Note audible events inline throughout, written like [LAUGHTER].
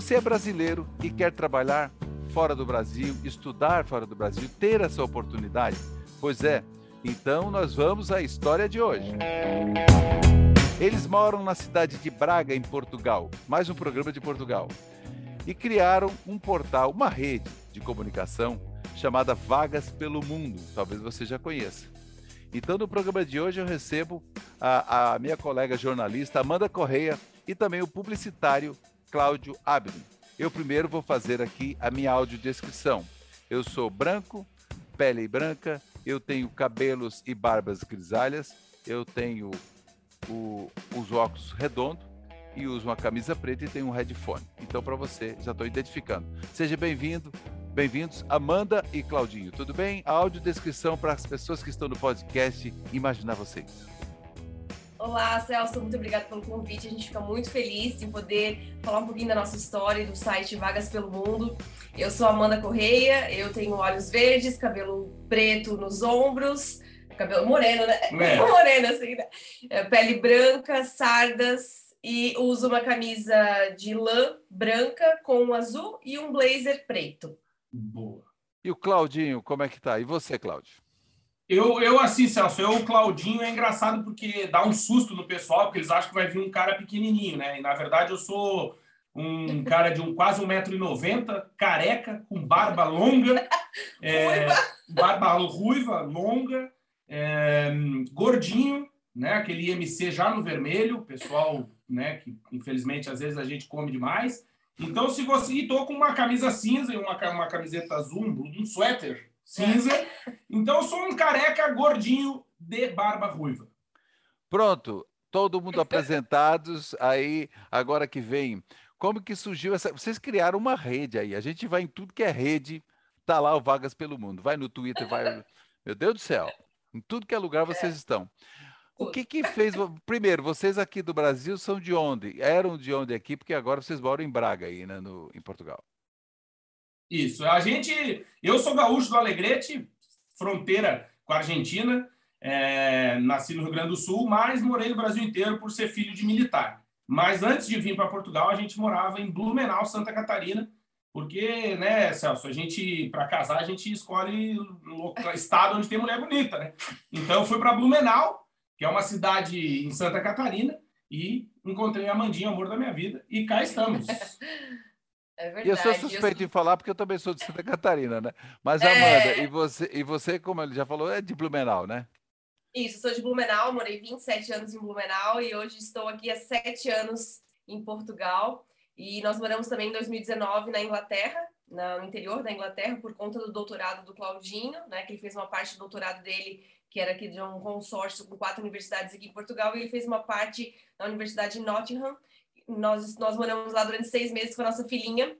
Você é brasileiro e quer trabalhar fora do Brasil, estudar fora do Brasil, ter essa oportunidade? Pois é, então nós vamos à história de hoje. Eles moram na cidade de Braga, em Portugal, mais um programa de Portugal, e criaram um portal, uma rede de comunicação chamada Vagas pelo Mundo. Talvez você já conheça. Então, no programa de hoje, eu recebo a, a minha colega jornalista Amanda Correia e também o publicitário Cláudio Abdo. Eu primeiro vou fazer aqui a minha audiodescrição. Eu sou branco, pele branca, eu tenho cabelos e barbas grisalhas, eu tenho o, os óculos redondos e uso uma camisa preta e tenho um headphone. Então, para você, já estou identificando. Seja bem-vindo, bem-vindos, Amanda e Claudinho. Tudo bem? A audiodescrição para as pessoas que estão no podcast imaginar vocês. Olá, Celso, muito obrigada pelo convite. A gente fica muito feliz em poder falar um pouquinho da nossa história e do site Vagas pelo Mundo. Eu sou Amanda Correia, eu tenho olhos verdes, cabelo preto nos ombros, cabelo moreno, né? É. [LAUGHS] moreno, assim, né? É, pele branca, sardas e uso uma camisa de lã branca com um azul e um blazer preto. Boa. E o Claudinho, como é que tá? E você, Cláudio? Eu, eu assim, Celso, eu, o Claudinho, é engraçado porque dá um susto no pessoal, porque eles acham que vai vir um cara pequenininho, né? E, na verdade, eu sou um [LAUGHS] cara de um quase 1,90m, careca, com barba longa, [LAUGHS] é, barba ruiva, longa, é, gordinho, né? Aquele IMC já no vermelho, pessoal, né? Que, infelizmente, às vezes a gente come demais. Então, se você... E tô com uma camisa cinza e uma, uma camiseta azul, um suéter cinza. Então eu sou um careca gordinho de barba ruiva. Pronto, todo mundo apresentados. Aí, agora que vem, como que surgiu essa. Vocês criaram uma rede aí. A gente vai em tudo que é rede, tá lá o Vagas pelo Mundo. Vai no Twitter, vai. [LAUGHS] Meu Deus do céu. Em tudo que é lugar vocês estão. O que que fez? Primeiro, vocês aqui do Brasil são de onde? Eram de onde aqui? Porque agora vocês moram em Braga aí, né, no, em Portugal. Isso. A gente. Eu sou gaúcho do Alegrete, fronteira com a Argentina. É, nasci no Rio Grande do Sul, mas morei no Brasil inteiro por ser filho de militar. Mas antes de vir para Portugal, a gente morava em Blumenau, Santa Catarina, porque, né, Celso, a gente, para casar, a gente escolhe o estado onde tem mulher bonita, né? Então, eu fui para Blumenau, que é uma cidade em Santa Catarina, e encontrei a Mandinha, amor da minha vida, e cá estamos. [LAUGHS] É verdade. E eu sou suspeito eu... em falar porque eu também sou de Santa Catarina, né? Mas, é... Amanda, e você, e você, como ele já falou, é de Blumenau, né? Isso, sou de Blumenau, morei 27 anos em Blumenau e hoje estou aqui há sete anos em Portugal. E nós moramos também em 2019 na Inglaterra, no interior da Inglaterra, por conta do doutorado do Claudinho, né? Que ele fez uma parte do doutorado dele, que era aqui de um consórcio com quatro universidades aqui em Portugal, e ele fez uma parte na Universidade de Nottingham, nós, nós moramos lá durante seis meses com a nossa filhinha,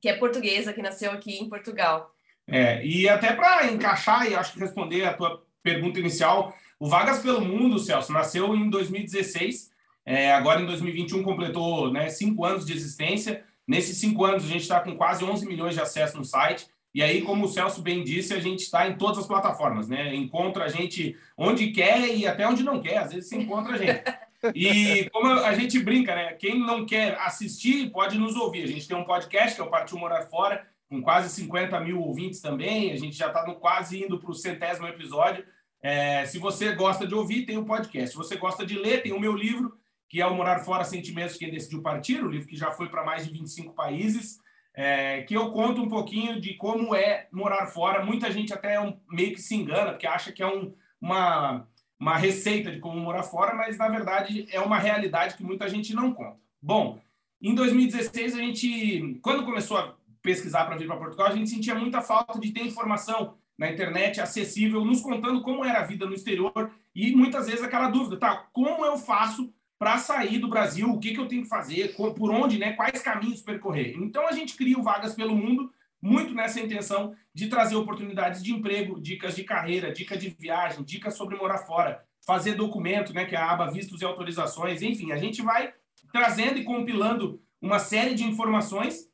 que é portuguesa, que nasceu aqui em Portugal. É, e até para encaixar e acho que responder a tua pergunta inicial, o Vagas pelo Mundo, Celso, nasceu em 2016, é, agora em 2021 completou né, cinco anos de existência. Nesses cinco anos a gente está com quase 11 milhões de acessos no site. E aí, como o Celso bem disse, a gente está em todas as plataformas, né? Encontra a gente onde quer e até onde não quer. Às vezes se encontra a gente. [LAUGHS] E como a gente brinca, né? Quem não quer assistir pode nos ouvir. A gente tem um podcast que é o Partiu Morar Fora, com quase 50 mil ouvintes também. A gente já está quase indo para o centésimo episódio. É, se você gosta de ouvir, tem o um podcast. Se você gosta de ler, tem o meu livro, que é o Morar Fora Sentimentos Quem Decidiu Partir, o livro que já foi para mais de 25 países, é, que eu conto um pouquinho de como é morar fora. Muita gente até um, meio que se engana, porque acha que é um, uma uma receita de como morar fora, mas na verdade é uma realidade que muita gente não conta. Bom, em 2016 a gente, quando começou a pesquisar para vir para Portugal, a gente sentia muita falta de ter informação na internet acessível, nos contando como era a vida no exterior e muitas vezes aquela dúvida, tá? Como eu faço para sair do Brasil? O que, que eu tenho que fazer? Por onde, né? Quais caminhos percorrer? Então a gente cria o Vagas pelo Mundo muito nessa intenção de trazer oportunidades de emprego, dicas de carreira, dicas de viagem, dicas sobre morar fora, fazer documento, né, que é a aba vistos e autorizações, enfim, a gente vai trazendo e compilando uma série de informações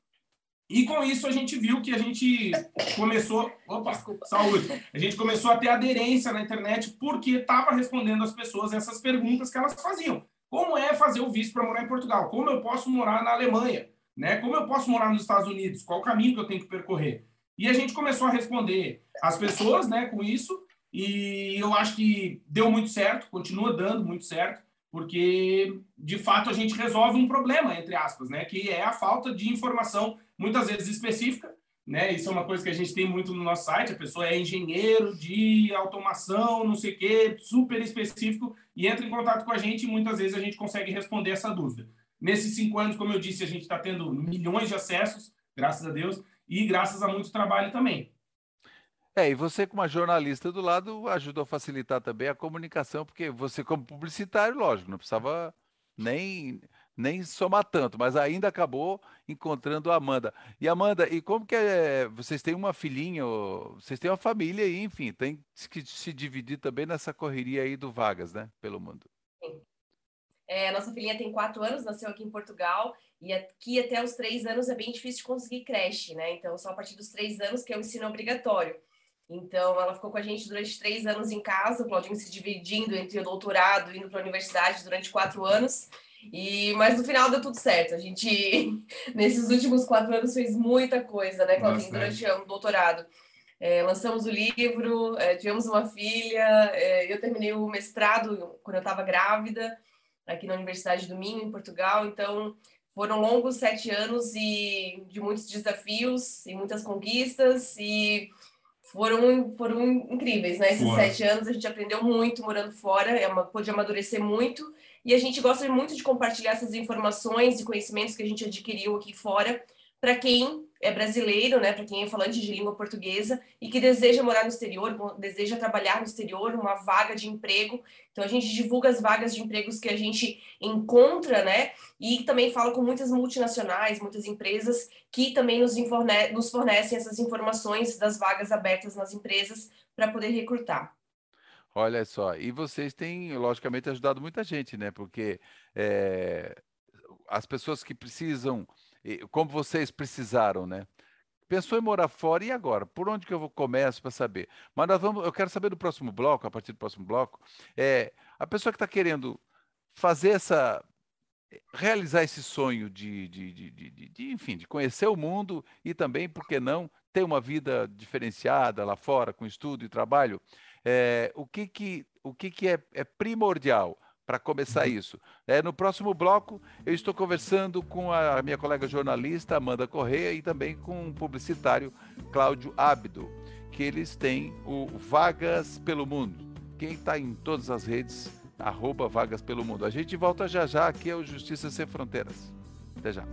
e com isso a gente viu que a gente começou, opa, Desculpa. saúde, a gente começou a ter aderência na internet porque estava respondendo às pessoas essas perguntas que elas faziam. Como é fazer o visto para morar em Portugal? Como eu posso morar na Alemanha? Né? Como eu posso morar nos Estados Unidos? Qual o caminho que eu tenho que percorrer? E a gente começou a responder as pessoas, né, com isso, e eu acho que deu muito certo, continua dando muito certo, porque de fato a gente resolve um problema, entre aspas, né, que é a falta de informação, muitas vezes específica, né? Isso é uma coisa que a gente tem muito no nosso site. A pessoa é engenheiro de automação, não sei o quê, super específico, e entra em contato com a gente e muitas vezes a gente consegue responder essa dúvida. Nesses cinco anos, como eu disse, a gente está tendo milhões de acessos, graças a Deus, e graças a muito trabalho também. É, e você, como uma jornalista do lado, ajudou a facilitar também a comunicação, porque você, como publicitário, lógico, não precisava nem nem somar tanto, mas ainda acabou encontrando a Amanda. E Amanda, e como que é? Vocês têm uma filhinha, vocês têm uma família aí, enfim, tem que se dividir também nessa correria aí do Vagas, né? Pelo mundo. Sim. É, nossa filhinha tem quatro anos, nasceu aqui em Portugal, e aqui até os três anos é bem difícil de conseguir creche, né? Então, só a partir dos três anos que é o ensino obrigatório. Então, ela ficou com a gente durante três anos em casa, o Claudinho se dividindo entre o doutorado e indo para a universidade durante quatro anos. E, mas no final deu tudo certo. A gente, [LAUGHS] nesses últimos quatro anos, fez muita coisa, né, Claudinho, durante o doutorado. É, lançamos o livro, é, tivemos uma filha, é, eu terminei o mestrado quando eu estava grávida, aqui na Universidade do Minho, em Portugal. Então, foram longos sete anos e de muitos desafios e muitas conquistas e foram, foram incríveis, né? Esses sete anos a gente aprendeu muito morando fora, é uma, pôde amadurecer muito e a gente gosta muito de compartilhar essas informações e conhecimentos que a gente adquiriu aqui fora para quem é brasileiro, né, para quem é falante de língua portuguesa e que deseja morar no exterior, deseja trabalhar no exterior, uma vaga de emprego. Então a gente divulga as vagas de empregos que a gente encontra, né, e também fala com muitas multinacionais, muitas empresas que também nos, inforne nos fornecem essas informações das vagas abertas nas empresas para poder recrutar. Olha só, e vocês têm, logicamente, ajudado muita gente, né? Porque é, as pessoas que precisam como vocês precisaram, né? Pensou em morar fora e agora? Por onde que eu começo para saber? Mas nós vamos, eu quero saber do próximo bloco, a partir do próximo bloco, é a pessoa que está querendo fazer essa realizar esse sonho de, de, de, de, de, enfim, de conhecer o mundo e também, por que não, ter uma vida diferenciada lá fora, com estudo e trabalho. É, o que, que, o que, que é, é primordial? Para começar uhum. isso. É, no próximo bloco, eu estou conversando com a minha colega jornalista Amanda Correia e também com o publicitário Cláudio Ábido, que eles têm o Vagas pelo Mundo. Quem está em todas as redes, arroba Vagas pelo Mundo. A gente volta já já, aqui é o Justiça Sem Fronteiras. Até já.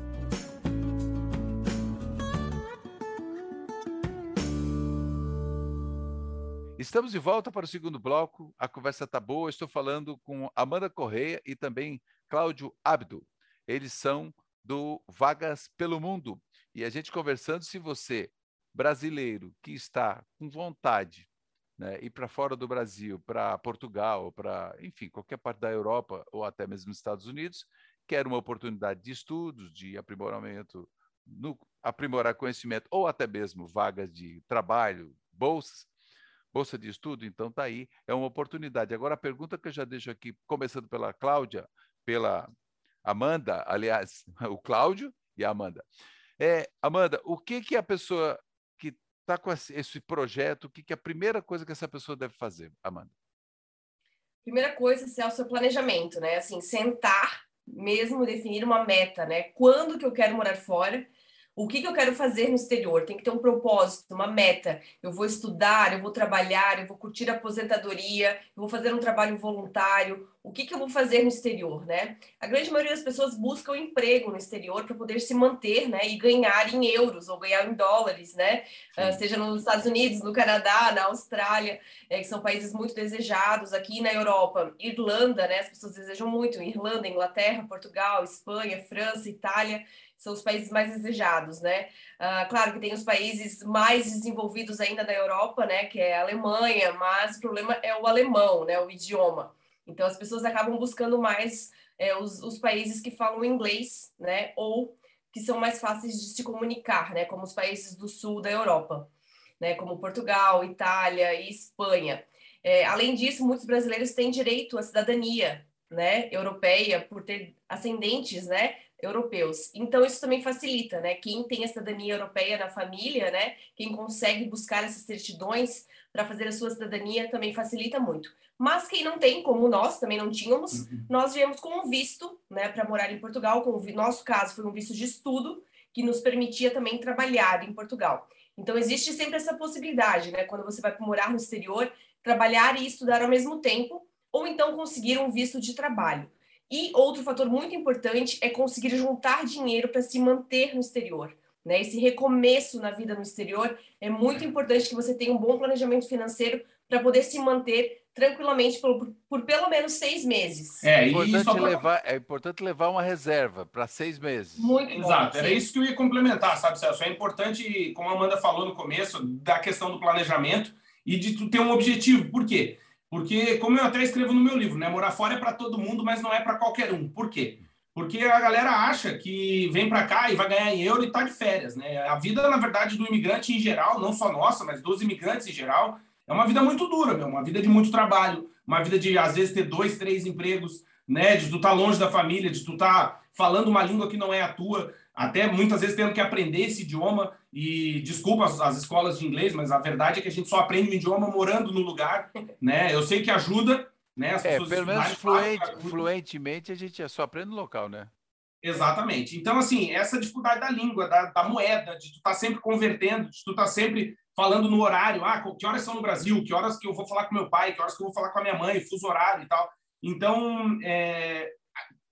Estamos de volta para o segundo bloco. A conversa está boa. Estou falando com Amanda Correia e também Cláudio Abdo. Eles são do Vagas pelo Mundo. E a gente conversando, se você, brasileiro, que está com vontade né, ir para fora do Brasil, para Portugal, para, enfim, qualquer parte da Europa ou até mesmo nos Estados Unidos, quer uma oportunidade de estudos, de aprimoramento, no, aprimorar conhecimento ou até mesmo vagas de trabalho, bolsas, bolsa de estudo, então está aí, é uma oportunidade. Agora, a pergunta que eu já deixo aqui, começando pela Cláudia, pela Amanda, aliás, [LAUGHS] o Cláudio e a Amanda. É, Amanda, o que, que a pessoa que está com esse projeto, o que, que é a primeira coisa que essa pessoa deve fazer, Amanda? Primeira coisa é o seu planejamento, né? Assim, sentar mesmo, definir uma meta, né? Quando que eu quero morar fora? O que, que eu quero fazer no exterior? Tem que ter um propósito, uma meta. Eu vou estudar, eu vou trabalhar, eu vou curtir a aposentadoria, eu vou fazer um trabalho voluntário. O que, que eu vou fazer no exterior, né? A grande maioria das pessoas buscam emprego no exterior para poder se manter, né? E ganhar em euros ou ganhar em dólares, né? Uh, seja nos Estados Unidos, no Canadá, na Austrália, é, que são países muito desejados. Aqui na Europa, Irlanda, né? As pessoas desejam muito. Irlanda, Inglaterra, Portugal, Espanha, França, Itália são os países mais desejados, né? Uh, claro que tem os países mais desenvolvidos ainda da Europa, né? Que é a Alemanha, mas o problema é o alemão, né? O idioma. Então as pessoas acabam buscando mais é, os, os países que falam inglês, né? Ou que são mais fáceis de se comunicar, né? Como os países do sul da Europa, né? Como Portugal, Itália e Espanha. É, além disso, muitos brasileiros têm direito à cidadania, né, europeia por ter ascendentes, né, europeus. Então isso também facilita, né? Quem tem a cidadania europeia na família, né? Quem consegue buscar essas certidões para fazer a sua cidadania também facilita muito. Mas quem não tem, como nós também não tínhamos, uhum. nós viemos com um visto, né, para morar em Portugal. Com o nosso caso foi um visto de estudo que nos permitia também trabalhar em Portugal. Então existe sempre essa possibilidade, né? Quando você vai morar no exterior, trabalhar e estudar ao mesmo tempo, ou então conseguir um visto de trabalho. E outro fator muito importante é conseguir juntar dinheiro para se manter no exterior. Né? Esse recomeço na vida no exterior é muito importante que você tenha um bom planejamento financeiro para poder se manter tranquilamente por, por, pelo menos seis meses. É, é importante levar, é importante levar uma reserva para seis meses. Muito Exato, bom, era isso que eu ia complementar, sabe, Celso? É importante, como a Amanda falou no começo, da questão do planejamento e de tu ter um objetivo. Por quê? Porque, como eu até escrevo no meu livro, né? Morar fora é para todo mundo, mas não é para qualquer um. Por quê? Porque a galera acha que vem para cá e vai ganhar em euro e tá de férias, né? A vida, na verdade, do imigrante em geral, não só nossa, mas dos imigrantes em geral, é uma vida muito dura, meu, uma vida de muito trabalho, uma vida de, às vezes, ter dois, três empregos, né? De tu estar tá longe da família, de tu estar tá falando uma língua que não é a tua, até muitas vezes tendo que aprender esse idioma. E desculpa as, as escolas de inglês, mas a verdade é que a gente só aprende o idioma morando no lugar, [LAUGHS] né? Eu sei que ajuda, né? As é, pelo menos fluente, fluentemente a gente só aprende no local, né? Exatamente. Então, assim, essa dificuldade da língua, da, da moeda, de tu estar tá sempre convertendo, de tu estar tá sempre falando no horário, ah, que horas são no Brasil, que horas que eu vou falar com meu pai, que horas que eu vou falar com a minha mãe, fuso horário e tal. Então, é,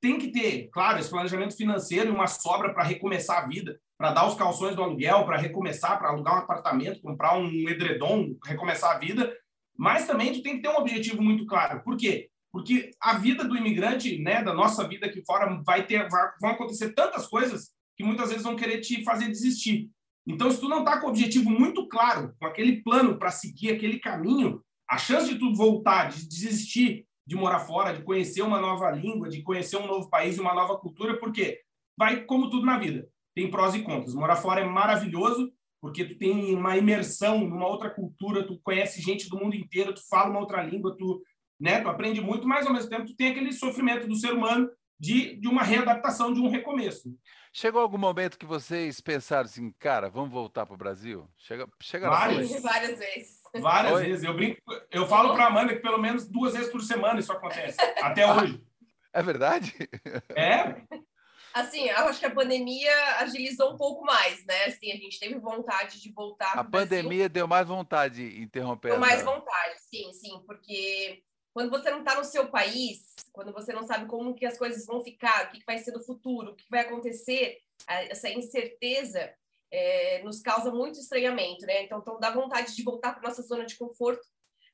tem que ter, claro, esse planejamento financeiro e uma sobra para recomeçar a vida, para dar os calções do aluguel, para recomeçar, para alugar um apartamento, comprar um edredom, recomeçar a vida. Mas também tu tem que ter um objetivo muito claro. Por quê? Porque a vida do imigrante, né, da nossa vida aqui fora, vai ter, vai, vão acontecer tantas coisas que muitas vezes vão querer te fazer desistir. Então, se tu não está com o objetivo muito claro, com aquele plano para seguir aquele caminho, a chance de tu voltar, de desistir de morar fora, de conhecer uma nova língua, de conhecer um novo país uma nova cultura, porque vai como tudo na vida, tem prós e contras. Morar fora é maravilhoso, porque tu tem uma imersão numa outra cultura, tu conhece gente do mundo inteiro, tu fala uma outra língua, tu né? Tu aprende muito, mas ao mesmo tempo tu tem aquele sofrimento do ser humano de, de uma readaptação, de um recomeço. Chegou algum momento que vocês pensaram assim, cara, vamos voltar para o Brasil? Chega, chega várias, várias vezes. Várias Oi? vezes. Eu brinco, eu falo para Amanda que pelo menos duas vezes por semana isso acontece, até [LAUGHS] hoje. É verdade? É. Assim, eu acho que a pandemia agilizou um pouco mais, né? Assim, a gente teve vontade de voltar. A pandemia Brasil. deu mais vontade de interromper. Deu mais vontade, sim, sim, porque quando você não está no seu país, quando você não sabe como que as coisas vão ficar, o que vai ser no futuro, o que vai acontecer, essa incerteza é, nos causa muito estranhamento, né? Então, então dá vontade de voltar para nossa zona de conforto,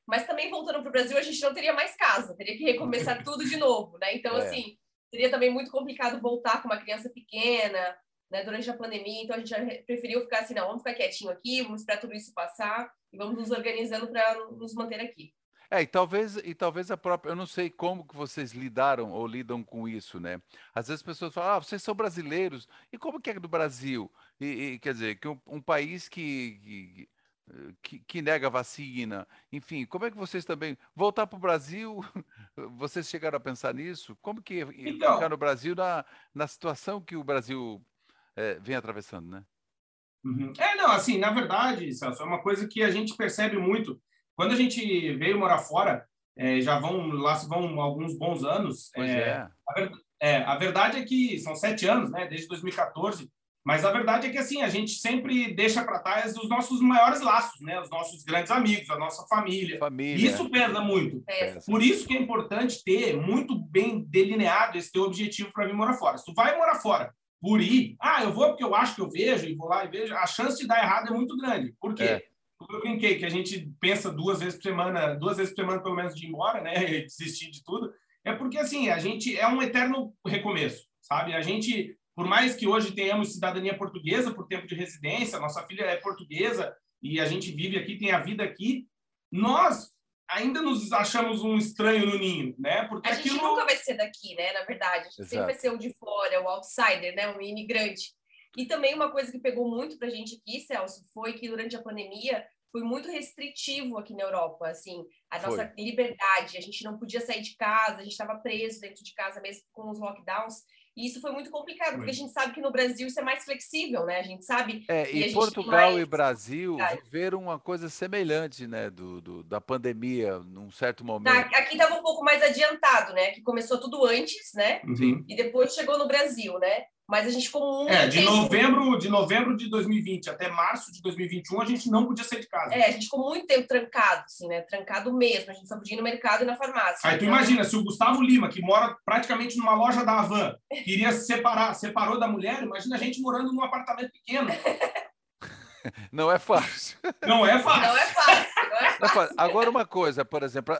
mas também voltando para o Brasil a gente não teria mais casa, teria que recomeçar [LAUGHS] tudo de novo, né? Então, é. assim, seria também muito complicado voltar com uma criança pequena, né, durante a pandemia, então a gente já preferiu ficar assim, não, vamos ficar quietinho aqui, vamos esperar tudo isso passar e vamos nos organizando para nos manter aqui. É, e talvez, e talvez a própria, eu não sei como que vocês lidaram ou lidam com isso, né? Às vezes as pessoas falam, ah, vocês são brasileiros, e como que é do Brasil? E, e quer dizer, que um, um país que, que, que, nega vacina, enfim, como é que vocês também, voltar para o Brasil, [LAUGHS] vocês chegaram a pensar nisso? Como que então, ficar no Brasil na, na situação que o Brasil é, vem atravessando, né? Uhum. É, não, assim, na verdade, Celso, é uma coisa que a gente percebe muito, quando a gente veio morar fora, é, já vão lá se vão alguns bons anos. Pois é, é. A, é, a verdade é que são sete anos, né, desde 2014. Mas a verdade é que assim a gente sempre deixa para trás os nossos maiores laços, né, os nossos grandes amigos, a nossa família. família. Isso pesa muito. Por isso que é importante ter muito bem delineado esse teu objetivo para vir morar fora. Se tu vai morar fora por ir, ah, eu vou porque eu acho que eu vejo e vou lá e vejo, a chance de dar errado é muito grande. Por quê? É eu brinquei que a gente pensa duas vezes por semana, duas vezes por semana pelo menos de ir embora, né, [LAUGHS] e desistir de tudo, é porque assim, a gente é um eterno recomeço, sabe? A gente, por mais que hoje tenhamos cidadania portuguesa por tempo de residência, nossa filha é portuguesa e a gente vive aqui, tem a vida aqui, nós ainda nos achamos um estranho no ninho, né? Porque a gente nunca vai ser daqui, né? Na verdade, a gente Exato. sempre vai ser o de fora, o outsider, né? Um imigrante. E também uma coisa que pegou muito para a gente aqui, Celso, foi que durante a pandemia foi muito restritivo aqui na Europa, assim, a nossa foi. liberdade, a gente não podia sair de casa, a gente estava preso dentro de casa mesmo com os lockdowns. E isso foi muito complicado, porque a gente sabe que no Brasil isso é mais flexível, né? A gente sabe. É, e, Portugal mais... e Brasil viveram uma coisa semelhante, né? Do, do, da pandemia, num certo momento. Aqui estava um pouco mais adiantado, né? Que começou tudo antes, né? Uhum. E depois chegou no Brasil, né? Mas a gente ficou muito. É, de novembro, de novembro de 2020 até março de 2021, a gente não podia sair de casa. É, a gente ficou muito tempo trancado, assim, né? Trancado mesmo. A gente só podia ir no mercado e na farmácia. Aí tu então... imagina, se o Gustavo Lima, que mora praticamente numa loja da Havan, queria se separar, separou da mulher, imagina a gente morando num apartamento pequeno. [LAUGHS] Não é fácil. Não é fácil. Não é fácil. Agora, uma coisa, por exemplo,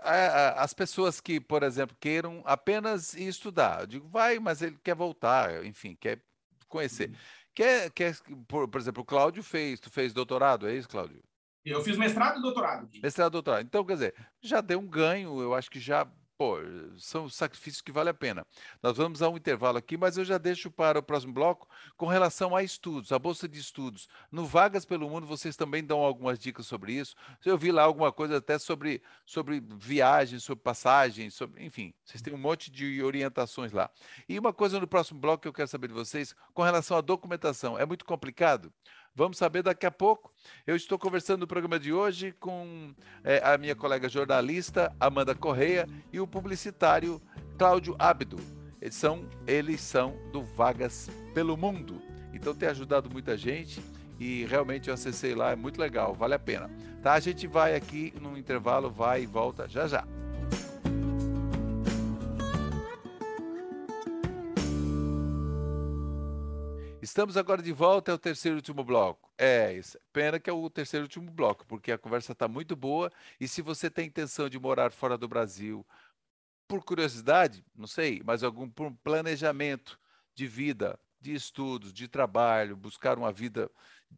as pessoas que, por exemplo, queiram apenas ir estudar, eu digo, vai, mas ele quer voltar, enfim, quer conhecer. Uhum. Quer, quer por, por exemplo, o Cláudio fez, tu fez doutorado, é isso, Cláudio? Eu fiz mestrado e doutorado. Mestrado e doutorado. Então, quer dizer, já deu um ganho, eu acho que já pô, são sacrifícios que valem a pena. Nós vamos a um intervalo aqui, mas eu já deixo para o próximo bloco com relação a estudos, a bolsa de estudos. No Vagas pelo Mundo, vocês também dão algumas dicas sobre isso. Eu vi lá alguma coisa até sobre, sobre viagens, sobre passagens, sobre, enfim, vocês têm um monte de orientações lá. E uma coisa no próximo bloco que eu quero saber de vocês, com relação à documentação. É muito complicado? Vamos saber daqui a pouco. Eu estou conversando no programa de hoje com é, a minha colega jornalista Amanda Correia e o publicitário Cláudio Abdo. Eles são, eles são do Vagas pelo Mundo. Então tem ajudado muita gente e realmente eu acessei lá, é muito legal, vale a pena. Tá? A gente vai aqui no intervalo, vai e volta já já. Estamos agora de volta ao terceiro e último bloco. É, isso. pena que é o terceiro e último bloco, porque a conversa está muito boa. E se você tem intenção de morar fora do Brasil, por curiosidade, não sei, mas algum por planejamento de vida, de estudos, de trabalho, buscar uma vida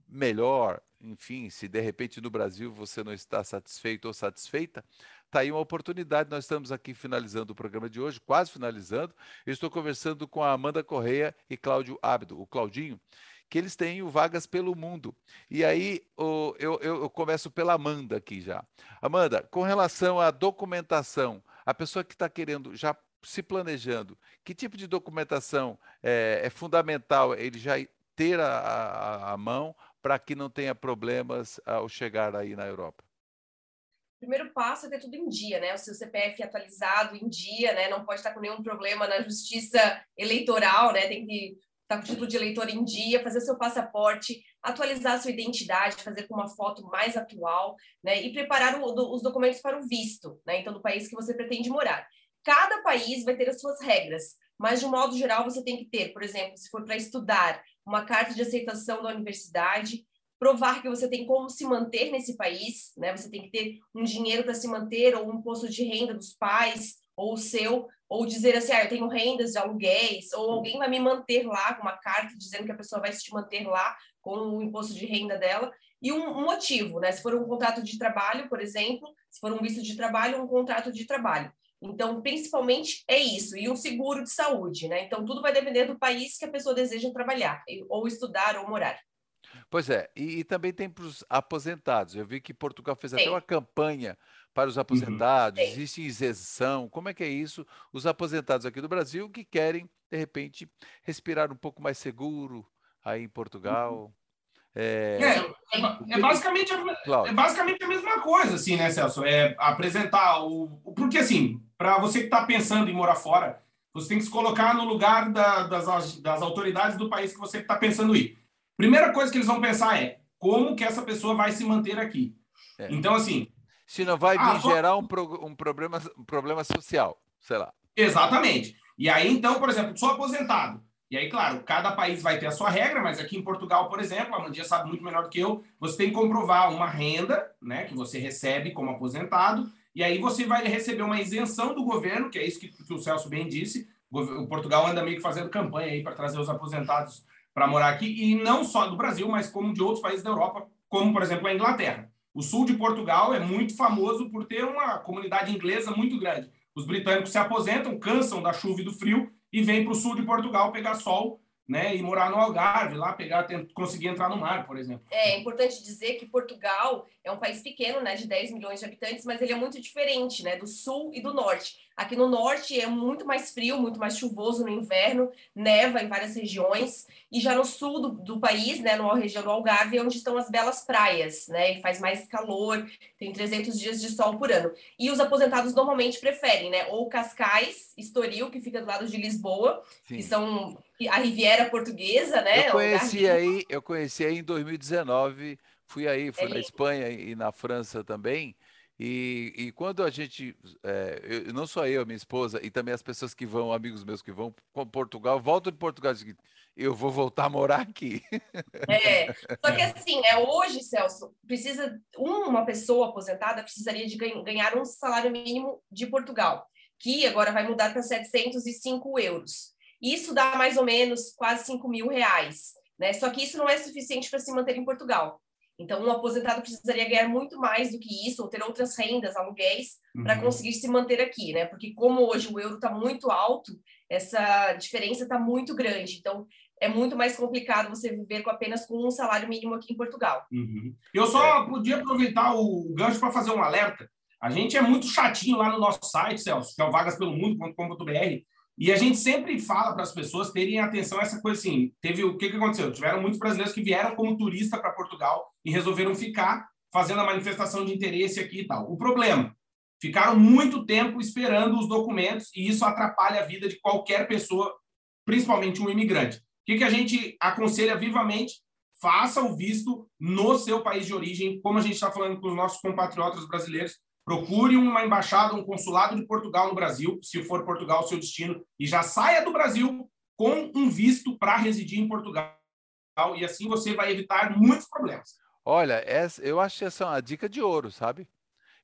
melhor, enfim, se de repente no Brasil você não está satisfeito ou satisfeita, Está aí uma oportunidade. Nós estamos aqui finalizando o programa de hoje, quase finalizando. Eu estou conversando com a Amanda Correia e Cláudio Ábido, o Claudinho, que eles têm Vagas pelo Mundo. E aí eu, eu, eu começo pela Amanda aqui já. Amanda, com relação à documentação, a pessoa que está querendo já se planejando, que tipo de documentação é, é fundamental ele já ter a, a, a mão para que não tenha problemas ao chegar aí na Europa? primeiro passo é ter tudo em dia, né? O seu CPF atualizado em dia, né? Não pode estar com nenhum problema na justiça eleitoral, né? Tem que estar com o título de eleitor em dia, fazer seu passaporte, atualizar sua identidade, fazer com uma foto mais atual, né? E preparar o, os documentos para o visto, né? Então, do país que você pretende morar. Cada país vai ter as suas regras, mas de um modo geral você tem que ter, por exemplo, se for para estudar, uma carta de aceitação da universidade, provar que você tem como se manter nesse país, né? Você tem que ter um dinheiro para se manter ou um imposto de renda dos pais ou o seu, ou dizer assim, ah, eu tenho rendas de aluguéis, ou alguém vai me manter lá com uma carta dizendo que a pessoa vai se manter lá com o imposto de renda dela e um motivo, né? Se for um contrato de trabalho, por exemplo, se for um visto de trabalho, um contrato de trabalho. Então, principalmente é isso, e um seguro de saúde, né? Então, tudo vai depender do país que a pessoa deseja trabalhar, ou estudar ou morar. Pois é, e, e também tem para os aposentados. Eu vi que Portugal fez até uma campanha para os uhum. aposentados, Sim. existe isenção. Como é que é isso? Os aposentados aqui do Brasil que querem, de repente, respirar um pouco mais seguro aí em Portugal. É, é, é, é basicamente, a, é basicamente a mesma coisa, assim, né, Celso? É apresentar o. Porque, assim, para você que está pensando em morar fora, você tem que se colocar no lugar da, das, das autoridades do país que você está pensando ir. Primeira coisa que eles vão pensar é como que essa pessoa vai se manter aqui. É. Então, assim. Se não vai ah, gerar um, pro, um, problema, um problema social, sei lá. Exatamente. E aí, então, por exemplo, sou aposentado. E aí, claro, cada país vai ter a sua regra, mas aqui em Portugal, por exemplo, a Mandia sabe muito melhor do que eu, você tem que comprovar uma renda, né, que você recebe como aposentado, e aí você vai receber uma isenção do governo, que é isso que, que o Celso bem disse. O Portugal anda meio que fazendo campanha aí para trazer os aposentados para morar aqui, e não só do Brasil, mas como de outros países da Europa, como, por exemplo, a Inglaterra. O sul de Portugal é muito famoso por ter uma comunidade inglesa muito grande. Os britânicos se aposentam, cansam da chuva e do frio e vêm para o sul de Portugal pegar sol né, e morar no Algarve, lá pegar, conseguir entrar no mar, por exemplo. É importante dizer que Portugal é um país pequeno, né, de 10 milhões de habitantes, mas ele é muito diferente, né, do sul e do norte. Aqui no norte é muito mais frio, muito mais chuvoso no inverno, neva em várias regiões. E já no sul do, do país, né, na região do Algarve, é onde estão as belas praias, né, e faz mais calor, tem 300 dias de sol por ano. E os aposentados normalmente preferem, né, ou Cascais, Estoril, que fica do lado de Lisboa, Sim. que são a Riviera Portuguesa, né? Eu conheci aí, eu conheci aí em 2019, fui aí, fui é na Espanha e na França também. E, e quando a gente, é, eu, não só eu, minha esposa, e também as pessoas que vão, amigos meus que vão para Portugal, voltam de Portugal e eu vou voltar a morar aqui. É, só que assim, é, hoje, Celso, precisa, uma pessoa aposentada precisaria de ganhar um salário mínimo de Portugal, que agora vai mudar para 705 euros. Isso dá mais ou menos quase 5 mil reais. Né? Só que isso não é suficiente para se manter em Portugal. Então, um aposentado precisaria ganhar muito mais do que isso, ou ter outras rendas, aluguéis, uhum. para conseguir se manter aqui, né? Porque como hoje o euro está muito alto, essa diferença está muito grande. Então, é muito mais complicado você viver com apenas com um salário mínimo aqui em Portugal. Uhum. Eu só podia aproveitar o gancho para fazer um alerta. A gente é muito chatinho lá no nosso site, Celso, que é o vagaspelomundo.com.br, e a gente sempre fala para as pessoas terem atenção a essa coisa assim. Teve o que, que aconteceu? Tiveram muitos brasileiros que vieram como turista para Portugal e resolveram ficar fazendo a manifestação de interesse aqui e tal. O problema, ficaram muito tempo esperando os documentos e isso atrapalha a vida de qualquer pessoa, principalmente um imigrante. O que, que a gente aconselha vivamente? Faça o visto no seu país de origem, como a gente está falando com os nossos compatriotas brasileiros, Procure uma embaixada, um consulado de Portugal no Brasil, se for Portugal o seu destino, e já saia do Brasil com um visto para residir em Portugal. E assim você vai evitar muitos problemas. Olha, essa, eu acho que essa é uma dica de ouro, sabe?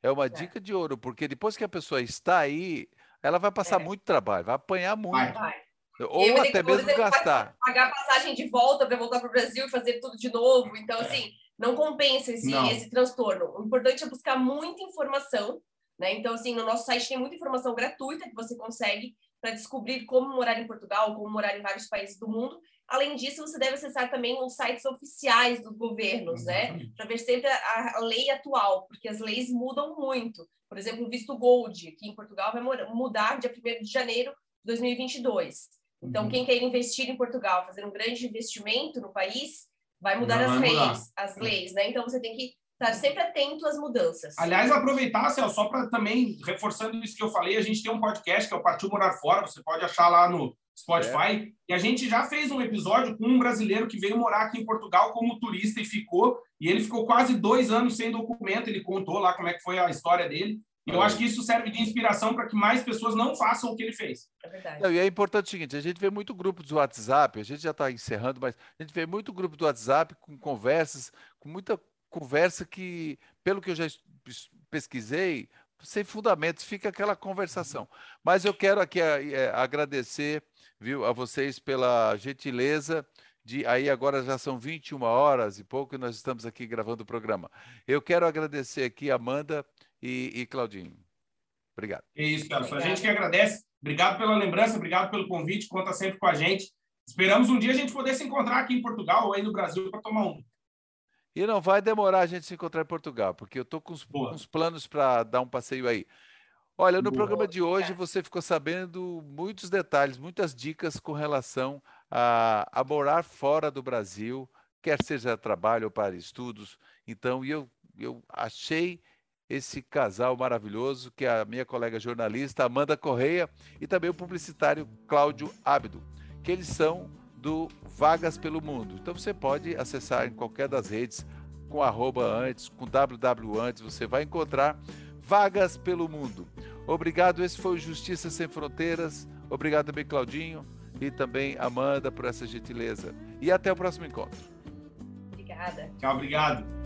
É uma é. dica de ouro, porque depois que a pessoa está aí, ela vai passar é. muito trabalho, vai apanhar muito. Vai. Ou até mesmo gastar. Pagar passagem de volta para voltar para o Brasil e fazer tudo de novo. Então, é. assim, não compensa esse, esse transtorno. O importante é buscar muita informação, né? Então, assim, no nosso site tem muita informação gratuita que você consegue para descobrir como morar em Portugal, como morar em vários países do mundo. Além disso, você deve acessar também os sites oficiais dos governos, né? Para ver sempre a, a, lei atual, porque as leis mudam muito. Por exemplo, o visto Gold, que em Portugal vai mudar dia 1 de janeiro de 2022. Então, uhum. quem quer investir em Portugal, fazer um grande investimento no país, vai mudar as vai leis, mudar. as leis, né? Então você tem que estar sempre atento às mudanças. Aliás, aproveitar, Céu, só para também, reforçando isso que eu falei, a gente tem um podcast que é o Partiu Morar Fora, você pode achar lá no Spotify, é. e a gente já fez um episódio com um brasileiro que veio morar aqui em Portugal como turista e ficou, e ele ficou quase dois anos sem documento, ele contou lá como é que foi a história dele, e eu acho que isso serve de inspiração para que mais pessoas não façam o que ele fez. É verdade. Não, e é importante o seguinte: a gente vê muito grupo do WhatsApp, a gente já está encerrando, mas a gente vê muito grupo do WhatsApp com conversas, com muita conversa que, pelo que eu já pesquisei, sem fundamentos, fica aquela conversação. Mas eu quero aqui é, agradecer viu, a vocês pela gentileza de aí agora já são 21 horas e pouco e nós estamos aqui gravando o programa. Eu quero agradecer aqui a Amanda e, e Claudinho. Obrigado. É isso, Carlos. A gente que agradece. Obrigado pela lembrança, obrigado pelo convite, conta sempre com a gente. Esperamos um dia a gente poder se encontrar aqui em Portugal ou aí no Brasil para tomar um. E não vai demorar a gente se encontrar em Portugal, porque eu estou com uns, planos para dar um passeio aí. Olha, no Boa. programa de hoje você ficou sabendo muitos detalhes, muitas dicas com relação a, a morar fora do Brasil, quer seja trabalho ou para estudos. Então, eu, eu achei esse casal maravilhoso, que é a minha colega jornalista Amanda Correia e também o publicitário Cláudio Ábido, que eles são do Vagas pelo Mundo. Então você pode acessar em qualquer das redes com arroba antes, com www antes, você vai encontrar Vagas pelo Mundo. Obrigado, esse foi o Justiça Sem Fronteiras. Obrigado também, Claudinho, e também Amanda por essa gentileza. E até o próximo encontro. Obrigada. Tchau, obrigado.